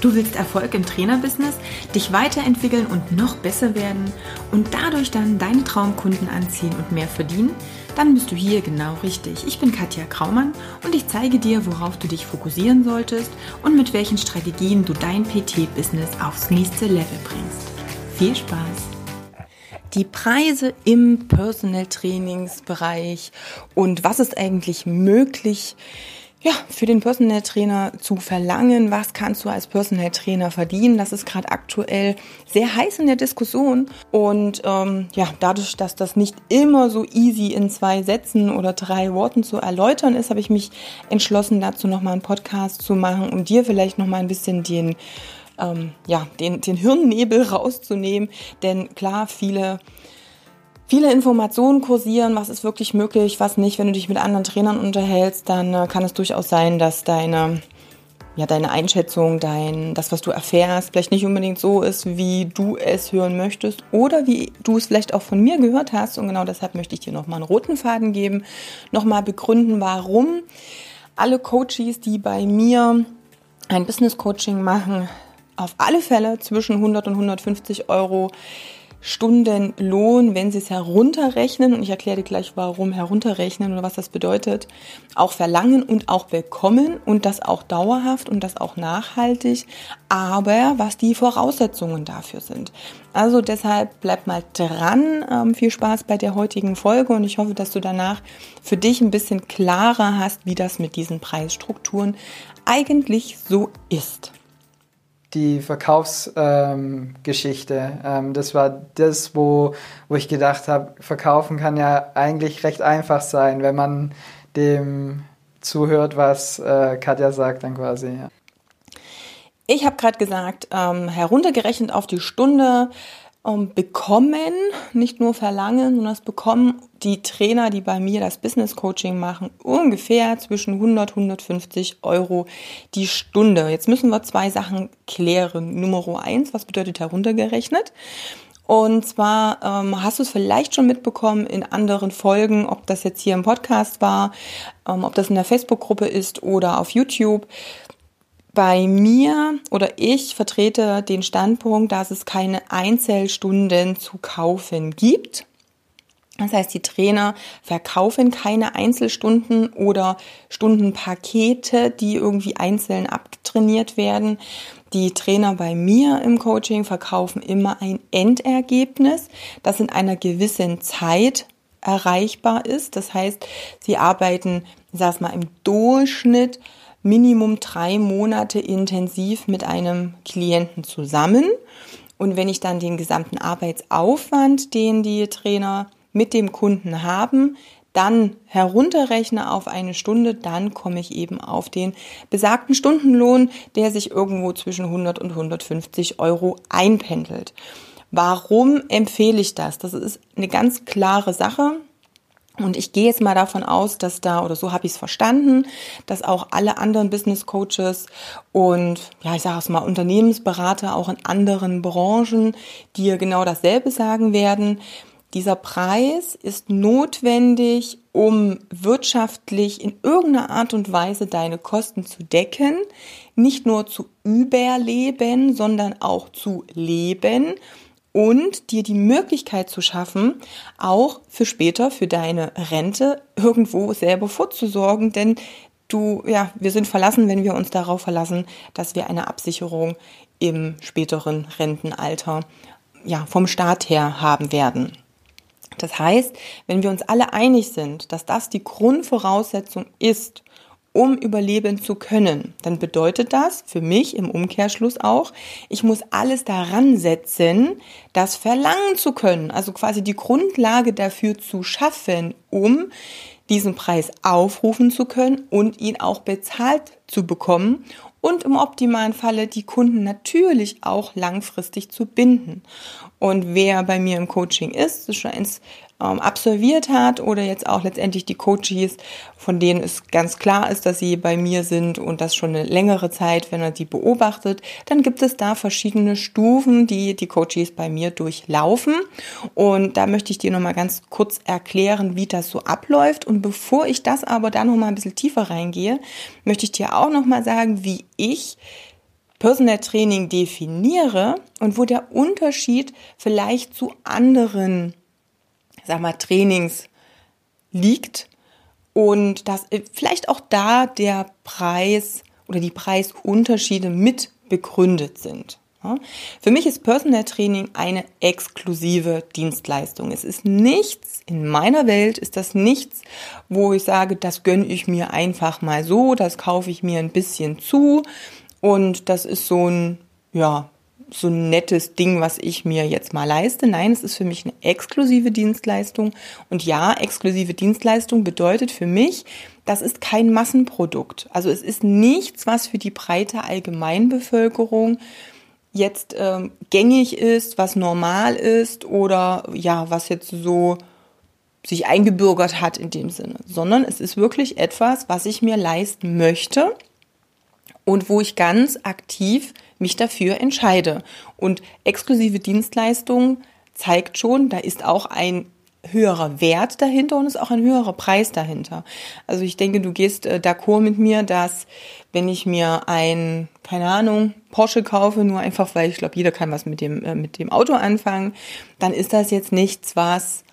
Du willst Erfolg im Trainerbusiness, dich weiterentwickeln und noch besser werden und dadurch dann deine Traumkunden anziehen und mehr verdienen? Dann bist du hier genau richtig. Ich bin Katja Kraumann und ich zeige dir, worauf du dich fokussieren solltest und mit welchen Strategien du dein PT-Business aufs nächste Level bringst. Viel Spaß! Die Preise im Personal Trainingsbereich und was ist eigentlich möglich, ja, für den Personal Trainer zu verlangen, was kannst du als Personal Trainer verdienen. Das ist gerade aktuell sehr heiß in der Diskussion. Und ähm, ja, dadurch, dass das nicht immer so easy in zwei Sätzen oder drei Worten zu erläutern ist, habe ich mich entschlossen, dazu nochmal einen Podcast zu machen, um dir vielleicht nochmal ein bisschen den ähm, ja, den, den Hirnnebel rauszunehmen. Denn klar, viele viele Informationen kursieren, was ist wirklich möglich, was nicht. Wenn du dich mit anderen Trainern unterhältst, dann äh, kann es durchaus sein, dass deine ja, deine Einschätzung, dein, das, was du erfährst, vielleicht nicht unbedingt so ist, wie du es hören möchtest oder wie du es vielleicht auch von mir gehört hast. Und genau deshalb möchte ich dir nochmal einen roten Faden geben, nochmal begründen, warum alle Coaches, die bei mir ein Business Coaching machen, auf alle Fälle zwischen 100 und 150 Euro Stundenlohn, wenn Sie es herunterrechnen, und ich erkläre dir gleich, warum herunterrechnen oder was das bedeutet, auch verlangen und auch bekommen und das auch dauerhaft und das auch nachhaltig, aber was die Voraussetzungen dafür sind. Also deshalb bleib mal dran. Ähm, viel Spaß bei der heutigen Folge. Und ich hoffe, dass du danach für dich ein bisschen klarer hast, wie das mit diesen Preisstrukturen eigentlich so ist die Verkaufsgeschichte. Ähm, ähm, das war das, wo, wo ich gedacht habe, verkaufen kann ja eigentlich recht einfach sein, wenn man dem zuhört, was äh, Katja sagt dann quasi. Ja. Ich habe gerade gesagt, ähm, heruntergerechnet auf die Stunde bekommen, nicht nur verlangen, sondern es bekommen die Trainer, die bei mir das Business Coaching machen, ungefähr zwischen 100 150 Euro die Stunde. Jetzt müssen wir zwei Sachen klären. Nummer eins, was bedeutet heruntergerechnet? Und zwar ähm, hast du es vielleicht schon mitbekommen in anderen Folgen, ob das jetzt hier im Podcast war, ähm, ob das in der Facebook-Gruppe ist oder auf YouTube bei mir oder ich vertrete den Standpunkt, dass es keine Einzelstunden zu kaufen gibt. Das heißt, die Trainer verkaufen keine Einzelstunden oder Stundenpakete, die irgendwie einzeln abtrainiert werden. Die Trainer bei mir im Coaching verkaufen immer ein Endergebnis, das in einer gewissen Zeit erreichbar ist. Das heißt, sie arbeiten, ich sag's mal, im Durchschnitt Minimum drei Monate intensiv mit einem Klienten zusammen. Und wenn ich dann den gesamten Arbeitsaufwand, den die Trainer mit dem Kunden haben, dann herunterrechne auf eine Stunde, dann komme ich eben auf den besagten Stundenlohn, der sich irgendwo zwischen 100 und 150 Euro einpendelt. Warum empfehle ich das? Das ist eine ganz klare Sache. Und ich gehe jetzt mal davon aus, dass da, oder so habe ich es verstanden, dass auch alle anderen Business Coaches und, ja, ich sage es mal, Unternehmensberater auch in anderen Branchen dir genau dasselbe sagen werden. Dieser Preis ist notwendig, um wirtschaftlich in irgendeiner Art und Weise deine Kosten zu decken, nicht nur zu überleben, sondern auch zu leben und dir die Möglichkeit zu schaffen, auch für später, für deine Rente irgendwo selber vorzusorgen, denn du, ja, wir sind verlassen, wenn wir uns darauf verlassen, dass wir eine Absicherung im späteren Rentenalter, ja, vom Staat her haben werden. Das heißt, wenn wir uns alle einig sind, dass das die Grundvoraussetzung ist, um überleben zu können, dann bedeutet das für mich im Umkehrschluss auch, ich muss alles daran setzen, das verlangen zu können, also quasi die Grundlage dafür zu schaffen, um diesen Preis aufrufen zu können und ihn auch bezahlt zu bekommen und im optimalen Falle die Kunden natürlich auch langfristig zu binden. Und wer bei mir im Coaching ist, das schon eins ähm, absolviert hat oder jetzt auch letztendlich die Coaches, von denen es ganz klar ist, dass sie bei mir sind und das schon eine längere Zeit, wenn er die beobachtet, dann gibt es da verschiedene Stufen, die die Coaches bei mir durchlaufen. Und da möchte ich dir nochmal ganz kurz erklären, wie das so abläuft. Und bevor ich das aber da nochmal ein bisschen tiefer reingehe, möchte ich dir auch nochmal sagen, wie ich Personal Training definiere und wo der Unterschied vielleicht zu anderen, sag mal, Trainings liegt und dass äh, vielleicht auch da der Preis oder die Preisunterschiede mit begründet sind. Für mich ist Personal Training eine exklusive Dienstleistung. Es ist nichts, in meiner Welt ist das nichts, wo ich sage, das gönne ich mir einfach mal so, das kaufe ich mir ein bisschen zu und das ist so ein, ja, so ein nettes Ding, was ich mir jetzt mal leiste. Nein, es ist für mich eine exklusive Dienstleistung. Und ja, exklusive Dienstleistung bedeutet für mich, das ist kein Massenprodukt. Also es ist nichts, was für die breite Allgemeinbevölkerung jetzt ähm, gängig ist, was normal ist oder ja, was jetzt so sich eingebürgert hat in dem Sinne, sondern es ist wirklich etwas, was ich mir leisten möchte und wo ich ganz aktiv mich dafür entscheide. Und exklusive Dienstleistung zeigt schon, da ist auch ein höherer Wert dahinter und ist auch ein höherer Preis dahinter. Also ich denke, du gehst äh, d'accord mit mir, dass wenn ich mir ein, keine Ahnung, Porsche kaufe, nur einfach, weil ich glaube, jeder kann was mit dem, äh, mit dem Auto anfangen, dann ist das jetzt nichts, was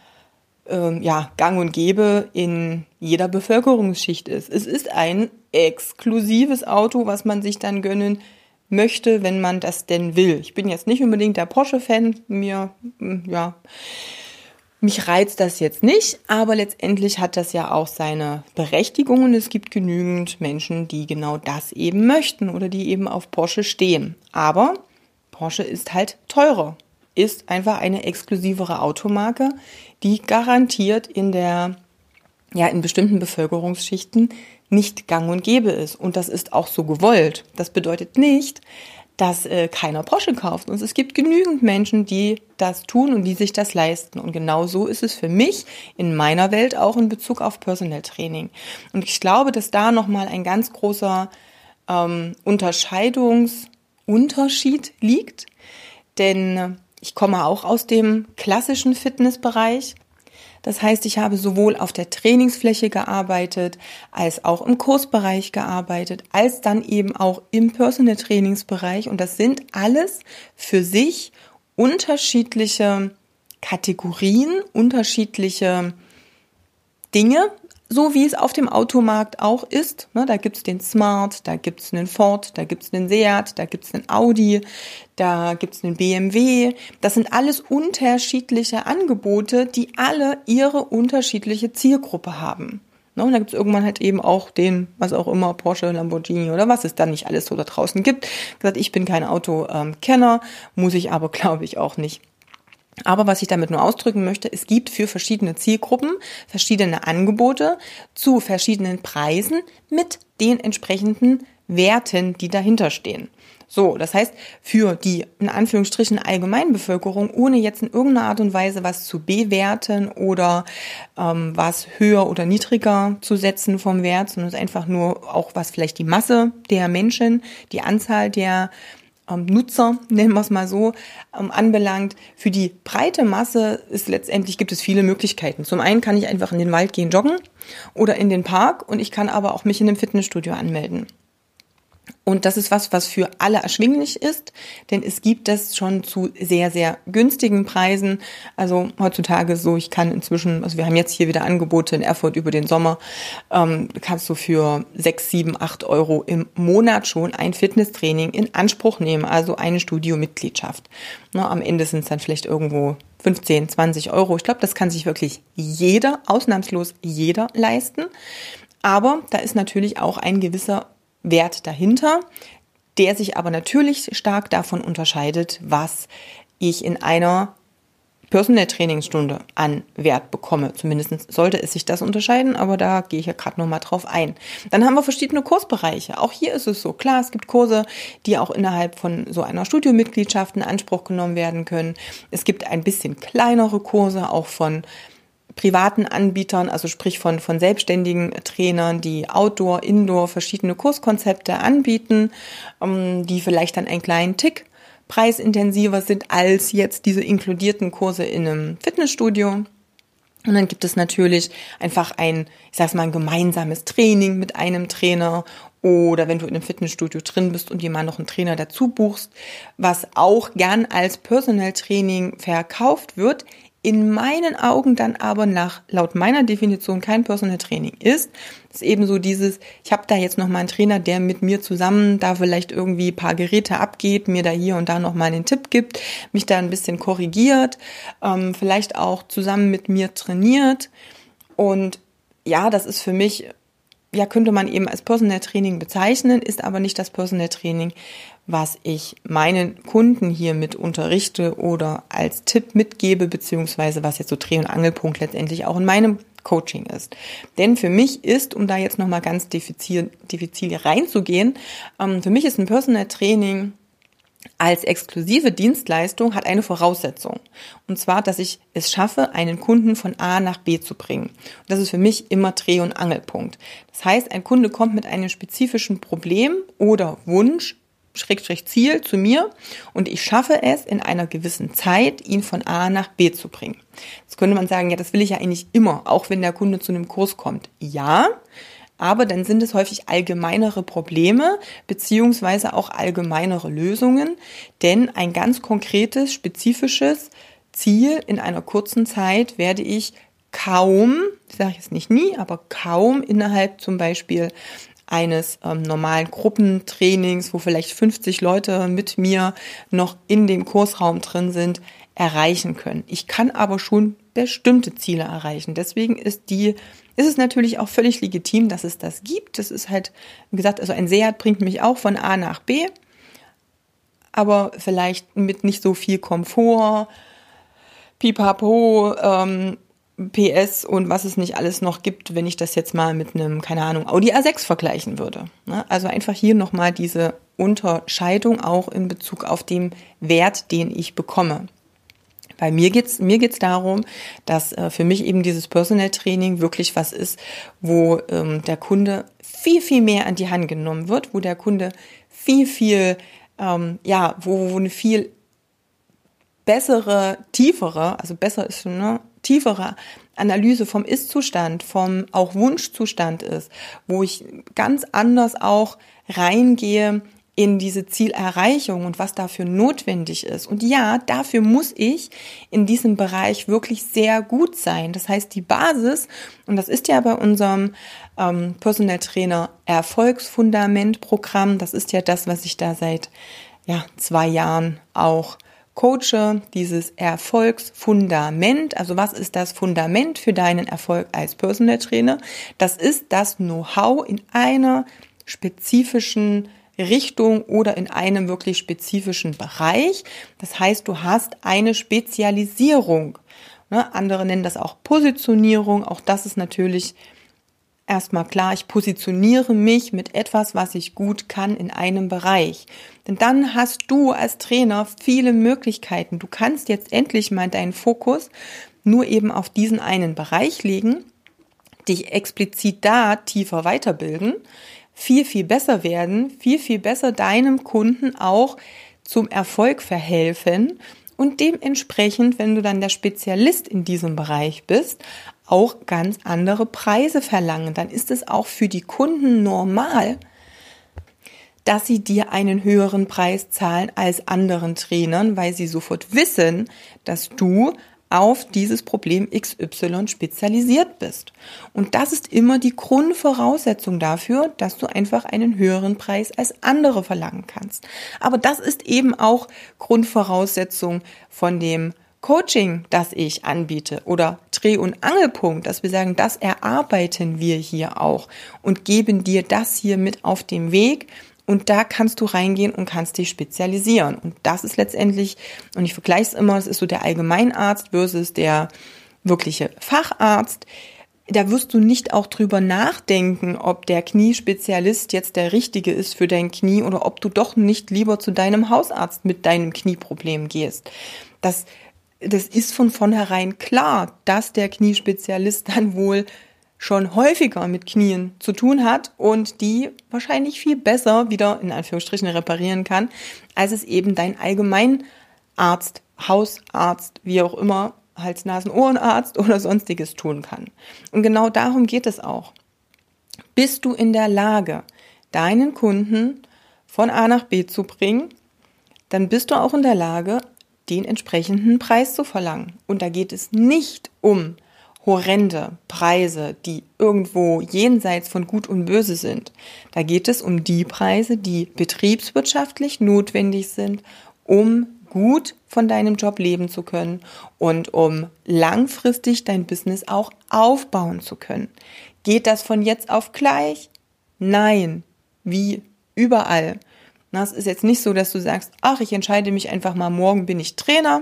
ähm, ja, gang und gäbe in jeder Bevölkerungsschicht ist. Es ist ein exklusives Auto, was man sich dann gönnen möchte, wenn man das denn will. Ich bin jetzt nicht unbedingt der Porsche-Fan, mir, hm, ja, mich reizt das jetzt nicht, aber letztendlich hat das ja auch seine Berechtigung und es gibt genügend Menschen, die genau das eben möchten oder die eben auf Porsche stehen. Aber Porsche ist halt teurer, ist einfach eine exklusivere Automarke, die garantiert in der, ja, in bestimmten Bevölkerungsschichten nicht gang und gäbe ist. Und das ist auch so gewollt. Das bedeutet nicht, dass äh, keiner Porsche kauft. Und es gibt genügend Menschen, die das tun und die sich das leisten. Und genau so ist es für mich in meiner Welt auch in Bezug auf Personal Training. Und ich glaube, dass da nochmal ein ganz großer ähm, Unterscheidungsunterschied liegt. Denn ich komme auch aus dem klassischen Fitnessbereich. Das heißt, ich habe sowohl auf der Trainingsfläche gearbeitet, als auch im Kursbereich gearbeitet, als dann eben auch im Personal Trainingsbereich. Und das sind alles für sich unterschiedliche Kategorien, unterschiedliche Dinge, so wie es auf dem Automarkt auch ist. Ne, da gibt's den Smart, da gibt's einen Ford, da gibt's einen Seat, da gibt's einen Audi, da gibt's einen BMW. Das sind alles unterschiedliche Angebote, die alle ihre unterschiedliche Zielgruppe haben. Ne, und da gibt's irgendwann halt eben auch den, was auch immer, Porsche, Lamborghini oder was es da nicht alles so da draußen gibt. Gesagt, ich bin kein Autokenner, muss ich aber, glaube ich, auch nicht. Aber was ich damit nur ausdrücken möchte, es gibt für verschiedene Zielgruppen verschiedene Angebote zu verschiedenen Preisen mit den entsprechenden Werten, die dahinter stehen. So, das heißt, für die in Anführungsstrichen Allgemeinbevölkerung, ohne jetzt in irgendeiner Art und Weise was zu bewerten oder ähm, was höher oder niedriger zu setzen vom Wert, sondern es ist einfach nur auch was vielleicht die Masse der Menschen, die Anzahl der Nutzer, nennen wir es mal so, ähm, anbelangt. Für die breite Masse ist letztendlich gibt es viele Möglichkeiten. Zum einen kann ich einfach in den Wald gehen joggen oder in den Park und ich kann aber auch mich in einem Fitnessstudio anmelden. Und das ist was, was für alle erschwinglich ist, denn es gibt das schon zu sehr, sehr günstigen Preisen. Also heutzutage so, ich kann inzwischen, also wir haben jetzt hier wieder Angebote in Erfurt über den Sommer, ähm, kannst du für sechs, sieben, acht Euro im Monat schon ein Fitnesstraining in Anspruch nehmen, also eine Studiomitgliedschaft. Na, am Ende sind es dann vielleicht irgendwo 15, 20 Euro. Ich glaube, das kann sich wirklich jeder, ausnahmslos jeder leisten. Aber da ist natürlich auch ein gewisser Wert dahinter, der sich aber natürlich stark davon unterscheidet, was ich in einer Personal Trainingsstunde an Wert bekomme. Zumindest sollte es sich das unterscheiden, aber da gehe ich ja gerade nochmal drauf ein. Dann haben wir verschiedene Kursbereiche. Auch hier ist es so. Klar, es gibt Kurse, die auch innerhalb von so einer Studiomitgliedschaft in Anspruch genommen werden können. Es gibt ein bisschen kleinere Kurse, auch von privaten Anbietern, also sprich von, von selbstständigen Trainern, die Outdoor, Indoor verschiedene Kurskonzepte anbieten, ähm, die vielleicht dann einen kleinen Tick preisintensiver sind als jetzt diese inkludierten Kurse in einem Fitnessstudio. Und dann gibt es natürlich einfach ein, ich sag's mal, ein gemeinsames Training mit einem Trainer oder wenn du in einem Fitnessstudio drin bist und jemand noch einen Trainer dazu buchst, was auch gern als Personal Training verkauft wird, in meinen Augen dann aber nach laut meiner Definition kein Personal Training ist. Ist eben so dieses, ich habe da jetzt noch mal einen Trainer, der mit mir zusammen da vielleicht irgendwie paar Geräte abgeht, mir da hier und da noch mal einen Tipp gibt, mich da ein bisschen korrigiert, ähm, vielleicht auch zusammen mit mir trainiert. Und ja, das ist für mich ja, könnte man eben als Personal Training bezeichnen, ist aber nicht das Personal Training, was ich meinen Kunden hier mit unterrichte oder als Tipp mitgebe, beziehungsweise was jetzt so Dreh- und Angelpunkt letztendlich auch in meinem Coaching ist. Denn für mich ist, um da jetzt nochmal ganz diffizil, diffizil reinzugehen, ähm, für mich ist ein Personal Training als exklusive Dienstleistung hat eine Voraussetzung. Und zwar, dass ich es schaffe, einen Kunden von A nach B zu bringen. Und das ist für mich immer Dreh- und Angelpunkt. Das heißt, ein Kunde kommt mit einem spezifischen Problem oder Wunsch, Schrägstrich Ziel zu mir und ich schaffe es in einer gewissen Zeit, ihn von A nach B zu bringen. Jetzt könnte man sagen, ja, das will ich ja eigentlich immer, auch wenn der Kunde zu einem Kurs kommt. Ja, aber dann sind es häufig allgemeinere Probleme beziehungsweise auch allgemeinere Lösungen, denn ein ganz konkretes, spezifisches Ziel in einer kurzen Zeit werde ich kaum, sage ich jetzt nicht nie, aber kaum innerhalb zum Beispiel eines ähm, normalen Gruppentrainings, wo vielleicht 50 Leute mit mir noch in dem Kursraum drin sind, erreichen können. Ich kann aber schon bestimmte Ziele erreichen. Deswegen ist die ist es natürlich auch völlig legitim, dass es das gibt. Das ist halt, wie gesagt, also ein Seat bringt mich auch von A nach B, aber vielleicht mit nicht so viel Komfort, Pipapo, ähm, PS und was es nicht alles noch gibt, wenn ich das jetzt mal mit einem, keine Ahnung, Audi A6 vergleichen würde. Ne? Also einfach hier nochmal diese Unterscheidung auch in Bezug auf den Wert, den ich bekomme. Bei mir geht's mir geht's darum, dass äh, für mich eben dieses Personal Training wirklich was ist, wo ähm, der Kunde viel viel mehr an die Hand genommen wird, wo der Kunde viel viel ähm, ja, wo, wo eine viel bessere, tiefere, also besser ist ne, tiefere Analyse vom Ist-Zustand, vom auch Wunschzustand ist, wo ich ganz anders auch reingehe in diese Zielerreichung und was dafür notwendig ist. Und ja, dafür muss ich in diesem Bereich wirklich sehr gut sein. Das heißt, die Basis, und das ist ja bei unserem ähm, Personal Trainer Erfolgsfundament Programm, das ist ja das, was ich da seit ja, zwei Jahren auch coache, dieses Erfolgsfundament. Also was ist das Fundament für deinen Erfolg als Personal Trainer? Das ist das Know-how in einer spezifischen Richtung oder in einem wirklich spezifischen Bereich. Das heißt, du hast eine Spezialisierung. Ne? Andere nennen das auch Positionierung. Auch das ist natürlich erstmal klar. Ich positioniere mich mit etwas, was ich gut kann in einem Bereich. Denn dann hast du als Trainer viele Möglichkeiten. Du kannst jetzt endlich mal deinen Fokus nur eben auf diesen einen Bereich legen, dich explizit da tiefer weiterbilden, viel, viel besser werden, viel, viel besser deinem Kunden auch zum Erfolg verhelfen und dementsprechend, wenn du dann der Spezialist in diesem Bereich bist, auch ganz andere Preise verlangen. Dann ist es auch für die Kunden normal, dass sie dir einen höheren Preis zahlen als anderen Trainern, weil sie sofort wissen, dass du auf dieses Problem XY spezialisiert bist. Und das ist immer die Grundvoraussetzung dafür, dass du einfach einen höheren Preis als andere verlangen kannst. Aber das ist eben auch Grundvoraussetzung von dem Coaching, das ich anbiete oder Dreh- und Angelpunkt, dass wir sagen, das erarbeiten wir hier auch und geben dir das hier mit auf dem Weg, und da kannst du reingehen und kannst dich spezialisieren. Und das ist letztendlich, und ich vergleiche es immer, es ist so der Allgemeinarzt versus der wirkliche Facharzt. Da wirst du nicht auch drüber nachdenken, ob der Kniespezialist jetzt der richtige ist für dein Knie oder ob du doch nicht lieber zu deinem Hausarzt mit deinem Knieproblem gehst. Das, das ist von vornherein klar, dass der Kniespezialist dann wohl schon häufiger mit Knien zu tun hat und die wahrscheinlich viel besser wieder in Anführungsstrichen reparieren kann, als es eben dein Allgemeinarzt, Hausarzt, wie auch immer, Hals-Nasen-Ohrenarzt oder sonstiges tun kann. Und genau darum geht es auch. Bist du in der Lage, deinen Kunden von A nach B zu bringen, dann bist du auch in der Lage, den entsprechenden Preis zu verlangen. Und da geht es nicht um horrende Preise, die irgendwo jenseits von Gut und Böse sind. Da geht es um die Preise, die betriebswirtschaftlich notwendig sind, um gut von deinem Job leben zu können und um langfristig dein Business auch aufbauen zu können. Geht das von jetzt auf gleich? Nein. Wie überall. Es ist jetzt nicht so, dass du sagst, ach, ich entscheide mich einfach mal, morgen bin ich Trainer.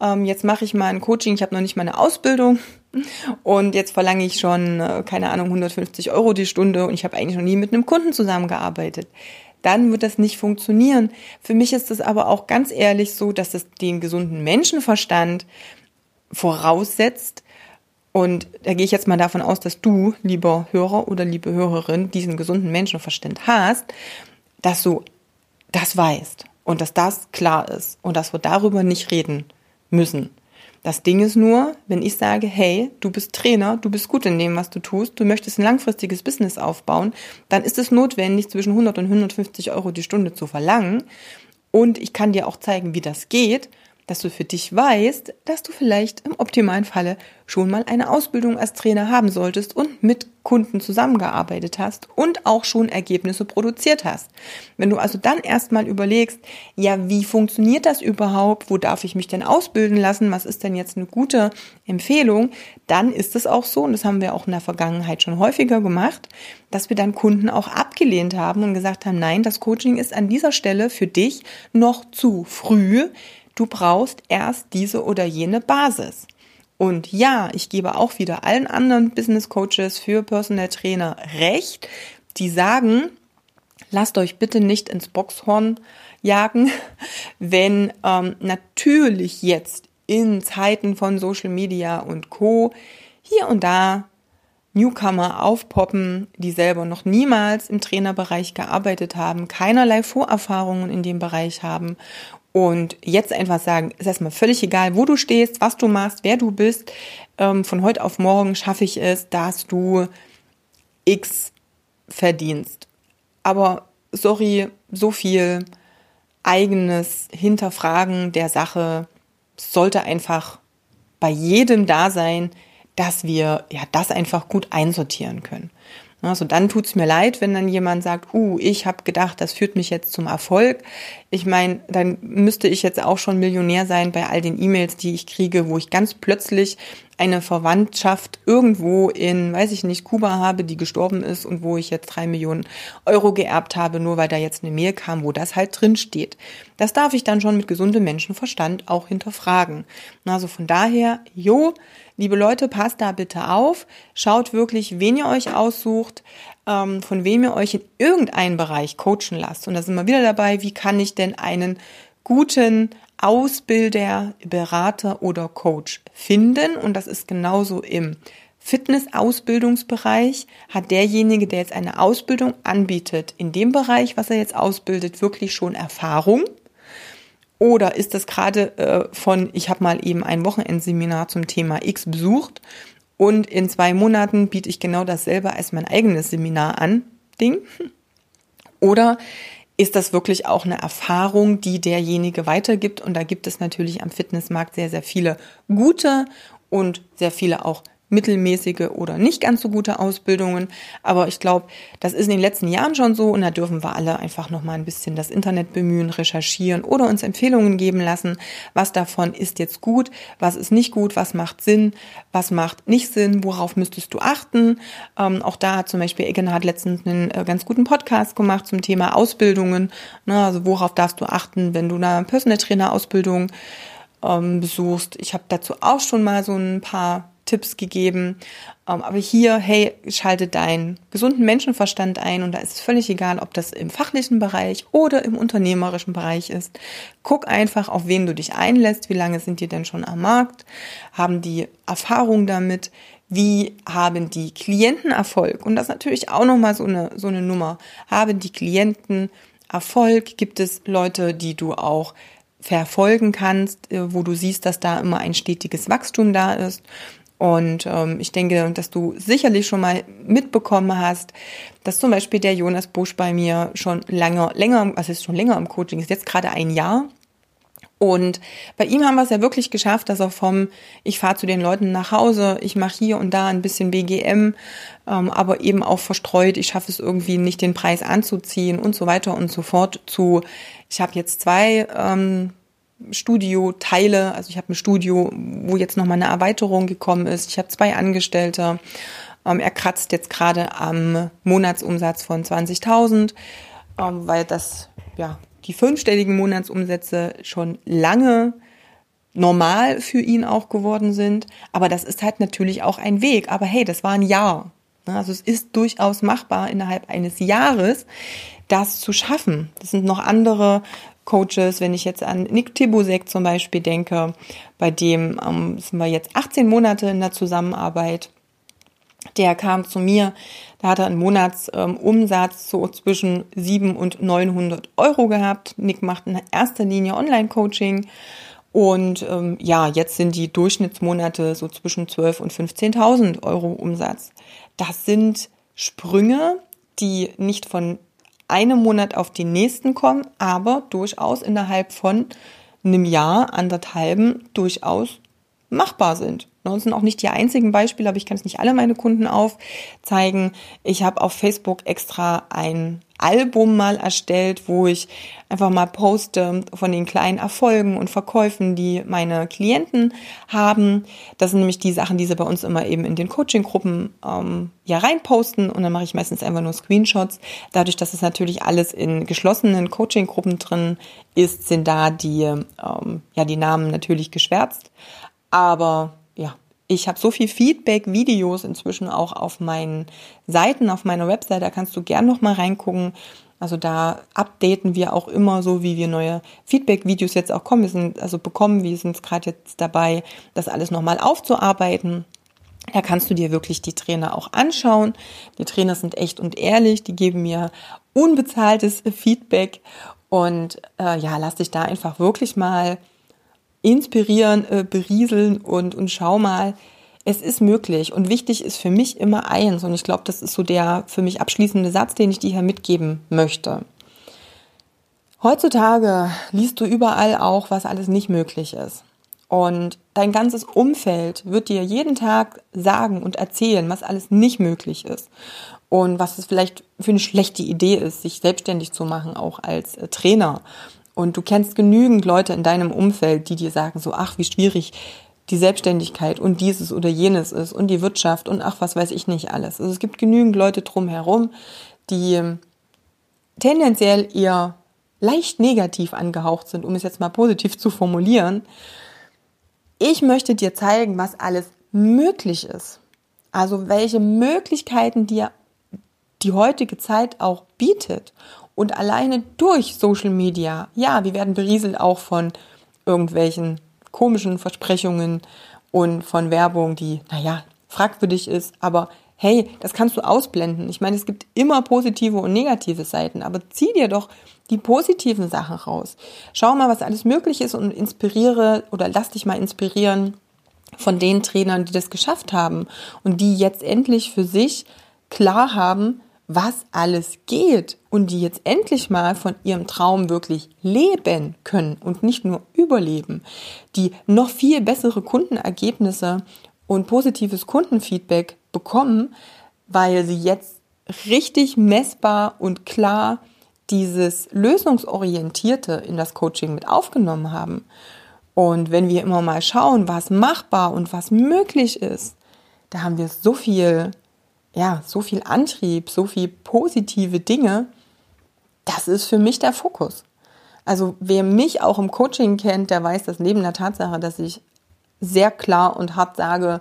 Ähm, jetzt mache ich mal ein Coaching, ich habe noch nicht mal eine Ausbildung und jetzt verlange ich schon, äh, keine Ahnung, 150 Euro die Stunde und ich habe eigentlich noch nie mit einem Kunden zusammengearbeitet. Dann wird das nicht funktionieren. Für mich ist es aber auch ganz ehrlich so, dass es den gesunden Menschenverstand voraussetzt. Und da gehe ich jetzt mal davon aus, dass du, lieber Hörer oder liebe Hörerin, diesen gesunden Menschenverstand hast, dass du das weißt und dass das klar ist und dass wir darüber nicht reden müssen. Das Ding ist nur, wenn ich sage, hey, du bist Trainer, du bist gut in dem, was du tust, du möchtest ein langfristiges Business aufbauen, dann ist es notwendig, zwischen 100 und 150 Euro die Stunde zu verlangen. Und ich kann dir auch zeigen, wie das geht dass du für dich weißt, dass du vielleicht im optimalen Falle schon mal eine Ausbildung als Trainer haben solltest und mit Kunden zusammengearbeitet hast und auch schon Ergebnisse produziert hast. Wenn du also dann erstmal überlegst, ja, wie funktioniert das überhaupt? Wo darf ich mich denn ausbilden lassen? Was ist denn jetzt eine gute Empfehlung? Dann ist es auch so, und das haben wir auch in der Vergangenheit schon häufiger gemacht, dass wir dann Kunden auch abgelehnt haben und gesagt haben, nein, das Coaching ist an dieser Stelle für dich noch zu früh Du brauchst erst diese oder jene Basis. Und ja, ich gebe auch wieder allen anderen Business Coaches für Personal Trainer recht, die sagen, lasst euch bitte nicht ins Boxhorn jagen, wenn ähm, natürlich jetzt in Zeiten von Social Media und Co. hier und da Newcomer aufpoppen, die selber noch niemals im Trainerbereich gearbeitet haben, keinerlei Vorerfahrungen in dem Bereich haben und jetzt einfach sagen, ist erstmal völlig egal, wo du stehst, was du machst, wer du bist. Ähm, von heute auf morgen schaffe ich es, dass du X verdienst. Aber sorry, so viel eigenes Hinterfragen der Sache sollte einfach bei jedem da sein, dass wir ja das einfach gut einsortieren können. Also dann tut's mir leid, wenn dann jemand sagt, uh, ich habe gedacht, das führt mich jetzt zum Erfolg. Ich meine, dann müsste ich jetzt auch schon Millionär sein bei all den E-Mails, die ich kriege, wo ich ganz plötzlich eine Verwandtschaft irgendwo in, weiß ich nicht, Kuba habe, die gestorben ist und wo ich jetzt drei Millionen Euro geerbt habe, nur weil da jetzt eine Mail kam, wo das halt drin steht. Das darf ich dann schon mit gesundem Menschenverstand auch hinterfragen. Also von daher, jo, Liebe Leute, passt da bitte auf. Schaut wirklich, wen ihr euch aussucht, ähm, von wem ihr euch in irgendeinem Bereich coachen lasst. Und da sind wir wieder dabei, wie kann ich denn einen guten Ausbilder, Berater oder Coach finden? Und das ist genauso im Fitness-Ausbildungsbereich hat derjenige, der jetzt eine Ausbildung anbietet, in dem Bereich, was er jetzt ausbildet, wirklich schon Erfahrung? Oder ist das gerade äh, von, ich habe mal eben ein Wochenendseminar zum Thema X besucht und in zwei Monaten biete ich genau dasselbe als mein eigenes Seminar an, Ding? Oder ist das wirklich auch eine Erfahrung, die derjenige weitergibt? Und da gibt es natürlich am Fitnessmarkt sehr, sehr viele gute und sehr viele auch mittelmäßige oder nicht ganz so gute Ausbildungen. Aber ich glaube, das ist in den letzten Jahren schon so und da dürfen wir alle einfach noch mal ein bisschen das Internet bemühen, recherchieren oder uns Empfehlungen geben lassen. Was davon ist jetzt gut, was ist nicht gut, was macht Sinn, was macht nicht Sinn, worauf müsstest du achten. Ähm, auch da hat zum Beispiel Egan hat letztens einen äh, ganz guten Podcast gemacht zum Thema Ausbildungen. Ne, also worauf darfst du achten, wenn du eine Personal Trainer Ausbildung ähm, besuchst. Ich habe dazu auch schon mal so ein paar Tipps gegeben. Ähm, aber hier, hey, schalte deinen gesunden Menschenverstand ein und da ist es völlig egal, ob das im fachlichen Bereich oder im unternehmerischen Bereich ist. Guck einfach, auf wen du dich einlässt. Wie lange sind die denn schon am Markt? Haben die Erfahrung damit? Wie haben die Klienten Erfolg? Und das ist natürlich auch nochmal so eine, so eine Nummer. Haben die Klienten Erfolg? Gibt es Leute, die du auch verfolgen kannst, äh, wo du siehst, dass da immer ein stetiges Wachstum da ist? Und ähm, ich denke, dass du sicherlich schon mal mitbekommen hast, dass zum Beispiel der Jonas Busch bei mir schon lange, länger, also ist schon länger im Coaching, ist jetzt gerade ein Jahr. Und bei ihm haben wir es ja wirklich geschafft, dass er vom, ich fahre zu den Leuten nach Hause, ich mache hier und da ein bisschen BGM, ähm, aber eben auch verstreut, ich schaffe es irgendwie nicht, den Preis anzuziehen und so weiter und so fort zu, ich habe jetzt zwei ähm, Studio-Teile. Also ich habe ein Studio, wo jetzt nochmal eine Erweiterung gekommen ist. Ich habe zwei Angestellte. Ähm, er kratzt jetzt gerade am Monatsumsatz von 20.000, ähm, weil das, ja, die fünfstelligen Monatsumsätze schon lange normal für ihn auch geworden sind. Aber das ist halt natürlich auch ein Weg. Aber hey, das war ein Jahr. Ne? Also es ist durchaus machbar, innerhalb eines Jahres das zu schaffen. Das sind noch andere Coaches, wenn ich jetzt an Nick Tibusek zum Beispiel denke, bei dem ähm, sind wir jetzt 18 Monate in der Zusammenarbeit. Der kam zu mir, da hat er einen Monatsumsatz ähm, so zwischen 7 und 900 Euro gehabt. Nick macht in erster Linie Online-Coaching. Und ähm, ja, jetzt sind die Durchschnittsmonate so zwischen 12 und 15.000 Euro Umsatz. Das sind Sprünge, die nicht von einem Monat auf den nächsten kommen, aber durchaus innerhalb von einem Jahr, anderthalben durchaus machbar sind. Das sind auch nicht die einzigen Beispiele, aber ich kann es nicht alle meine Kunden aufzeigen. Ich habe auf Facebook extra ein Album mal erstellt, wo ich einfach mal poste von den kleinen Erfolgen und Verkäufen, die meine Klienten haben. Das sind nämlich die Sachen, die sie bei uns immer eben in den Coaching-Gruppen ähm, ja reinposten und dann mache ich meistens einfach nur Screenshots. Dadurch, dass es natürlich alles in geschlossenen Coaching-Gruppen drin ist, sind da die ähm, ja die Namen natürlich geschwärzt. Aber ja, ich habe so viel Feedback-Videos inzwischen auch auf meinen Seiten, auf meiner Website, da kannst du gern noch mal reingucken. Also da updaten wir auch immer so, wie wir neue Feedback-Videos jetzt auch kommen. Wir sind also bekommen, wir sind gerade jetzt dabei, das alles nochmal aufzuarbeiten. Da kannst du dir wirklich die Trainer auch anschauen. Die Trainer sind echt und ehrlich, die geben mir unbezahltes Feedback und äh, ja, lass dich da einfach wirklich mal inspirieren, äh, berieseln und, und schau mal, es ist möglich. Und wichtig ist für mich immer eins, und ich glaube, das ist so der für mich abschließende Satz, den ich dir hier mitgeben möchte. Heutzutage liest du überall auch, was alles nicht möglich ist. Und dein ganzes Umfeld wird dir jeden Tag sagen und erzählen, was alles nicht möglich ist. Und was es vielleicht für eine schlechte Idee ist, sich selbstständig zu machen, auch als äh, Trainer und du kennst genügend Leute in deinem Umfeld, die dir sagen so, ach, wie schwierig die Selbstständigkeit und dieses oder jenes ist und die Wirtschaft und ach, was weiß ich nicht alles. Also es gibt genügend Leute drumherum, die tendenziell eher leicht negativ angehaucht sind, um es jetzt mal positiv zu formulieren. Ich möchte dir zeigen, was alles möglich ist. Also welche Möglichkeiten dir die heutige Zeit auch bietet und alleine durch Social Media, ja, wir werden berieselt auch von irgendwelchen komischen Versprechungen und von Werbung, die, naja, fragwürdig ist, aber hey, das kannst du ausblenden. Ich meine, es gibt immer positive und negative Seiten, aber zieh dir doch die positiven Sachen raus. Schau mal, was alles möglich ist und inspiriere oder lass dich mal inspirieren von den Trainern, die das geschafft haben und die jetzt endlich für sich klar haben, was alles geht und die jetzt endlich mal von ihrem Traum wirklich leben können und nicht nur überleben, die noch viel bessere Kundenergebnisse und positives Kundenfeedback bekommen, weil sie jetzt richtig messbar und klar dieses lösungsorientierte in das Coaching mit aufgenommen haben. Und wenn wir immer mal schauen, was machbar und was möglich ist, da haben wir so viel ja, so viel Antrieb, so viel positive Dinge, das ist für mich der Fokus. Also wer mich auch im Coaching kennt, der weiß das neben der Tatsache, dass ich sehr klar und hart sage,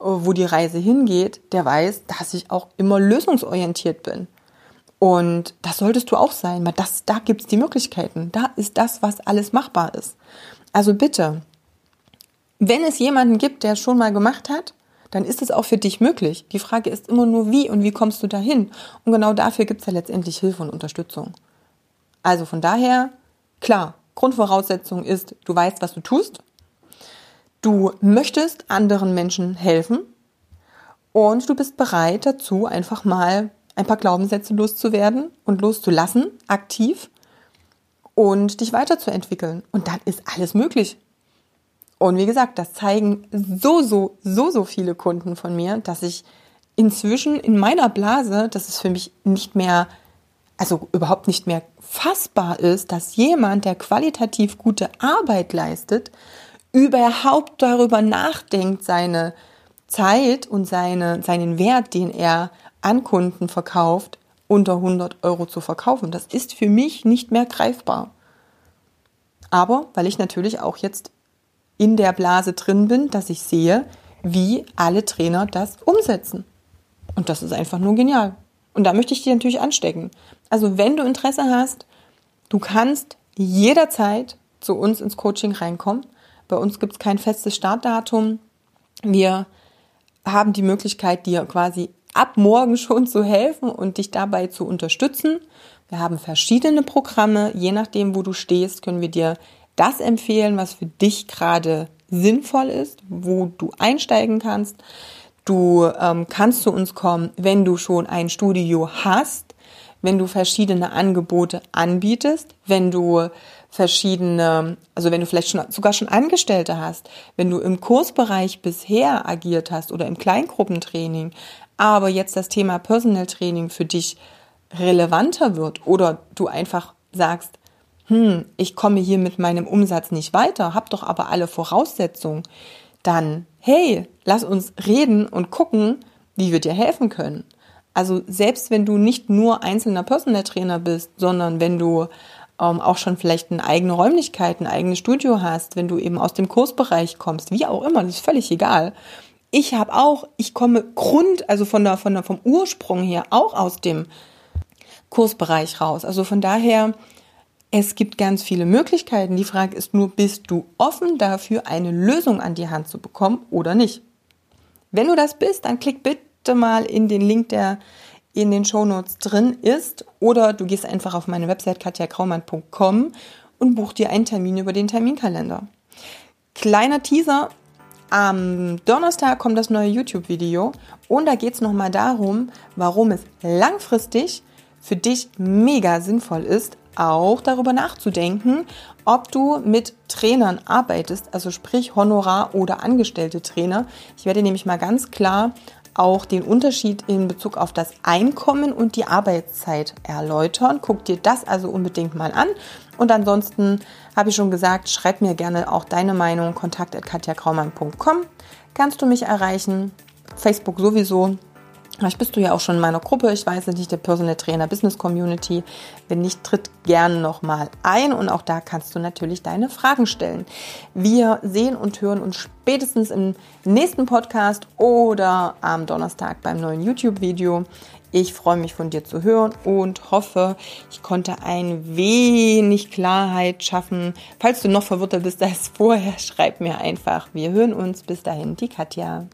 wo die Reise hingeht, der weiß, dass ich auch immer lösungsorientiert bin. Und das solltest du auch sein, weil das, da gibt's die Möglichkeiten. Da ist das, was alles machbar ist. Also bitte, wenn es jemanden gibt, der es schon mal gemacht hat, dann ist es auch für dich möglich. Die Frage ist immer nur, wie und wie kommst du dahin? Und genau dafür gibt es ja letztendlich Hilfe und Unterstützung. Also von daher, klar, Grundvoraussetzung ist, du weißt, was du tust. Du möchtest anderen Menschen helfen und du bist bereit dazu, einfach mal ein paar Glaubenssätze loszuwerden und loszulassen, aktiv und dich weiterzuentwickeln. Und dann ist alles möglich. Und wie gesagt, das zeigen so, so, so, so viele Kunden von mir, dass ich inzwischen in meiner Blase, dass es für mich nicht mehr, also überhaupt nicht mehr fassbar ist, dass jemand, der qualitativ gute Arbeit leistet, überhaupt darüber nachdenkt, seine Zeit und seine, seinen Wert, den er an Kunden verkauft, unter 100 Euro zu verkaufen. Das ist für mich nicht mehr greifbar. Aber weil ich natürlich auch jetzt in der Blase drin bin, dass ich sehe, wie alle Trainer das umsetzen. Und das ist einfach nur genial. Und da möchte ich dich natürlich anstecken. Also wenn du Interesse hast, du kannst jederzeit zu uns ins Coaching reinkommen. Bei uns gibt es kein festes Startdatum. Wir haben die Möglichkeit, dir quasi ab morgen schon zu helfen und dich dabei zu unterstützen. Wir haben verschiedene Programme. Je nachdem, wo du stehst, können wir dir das empfehlen, was für dich gerade sinnvoll ist, wo du einsteigen kannst. Du ähm, kannst zu uns kommen, wenn du schon ein Studio hast, wenn du verschiedene Angebote anbietest, wenn du verschiedene, also wenn du vielleicht schon, sogar schon Angestellte hast, wenn du im Kursbereich bisher agiert hast oder im Kleingruppentraining, aber jetzt das Thema Personal Training für dich relevanter wird oder du einfach sagst, hm, ich komme hier mit meinem Umsatz nicht weiter, hab doch aber alle Voraussetzungen, dann, hey, lass uns reden und gucken, wie wir dir helfen können. Also selbst wenn du nicht nur einzelner Personal Trainer bist, sondern wenn du ähm, auch schon vielleicht eine eigene Räumlichkeit, ein eigenes Studio hast, wenn du eben aus dem Kursbereich kommst, wie auch immer, das ist völlig egal. Ich habe auch, ich komme Grund, also von der, von der, vom Ursprung her auch aus dem Kursbereich raus. Also von daher, es gibt ganz viele Möglichkeiten. Die Frage ist nur, bist du offen dafür, eine Lösung an die Hand zu bekommen oder nicht? Wenn du das bist, dann klick bitte mal in den Link, der in den Shownotes drin ist, oder du gehst einfach auf meine Website katjakraumann.com und buch dir einen Termin über den Terminkalender. Kleiner Teaser, am Donnerstag kommt das neue YouTube-Video und da geht es nochmal darum, warum es langfristig für dich mega sinnvoll ist, auch darüber nachzudenken, ob du mit Trainern arbeitest, also sprich Honorar- oder angestellte Trainer. Ich werde nämlich mal ganz klar auch den Unterschied in Bezug auf das Einkommen und die Arbeitszeit erläutern. Guck dir das also unbedingt mal an. Und ansonsten habe ich schon gesagt, schreib mir gerne auch deine Meinung. kontakt.katjakraumann.com kannst du mich erreichen. Facebook sowieso. Vielleicht bist du ja auch schon in meiner Gruppe, ich weiß nicht, der Personal Trainer Business Community. Wenn nicht, tritt gerne nochmal ein und auch da kannst du natürlich deine Fragen stellen. Wir sehen und hören uns spätestens im nächsten Podcast oder am Donnerstag beim neuen YouTube-Video. Ich freue mich von dir zu hören und hoffe, ich konnte ein wenig Klarheit schaffen. Falls du noch verwirrter bist als vorher, schreib mir einfach. Wir hören uns. Bis dahin, die Katja.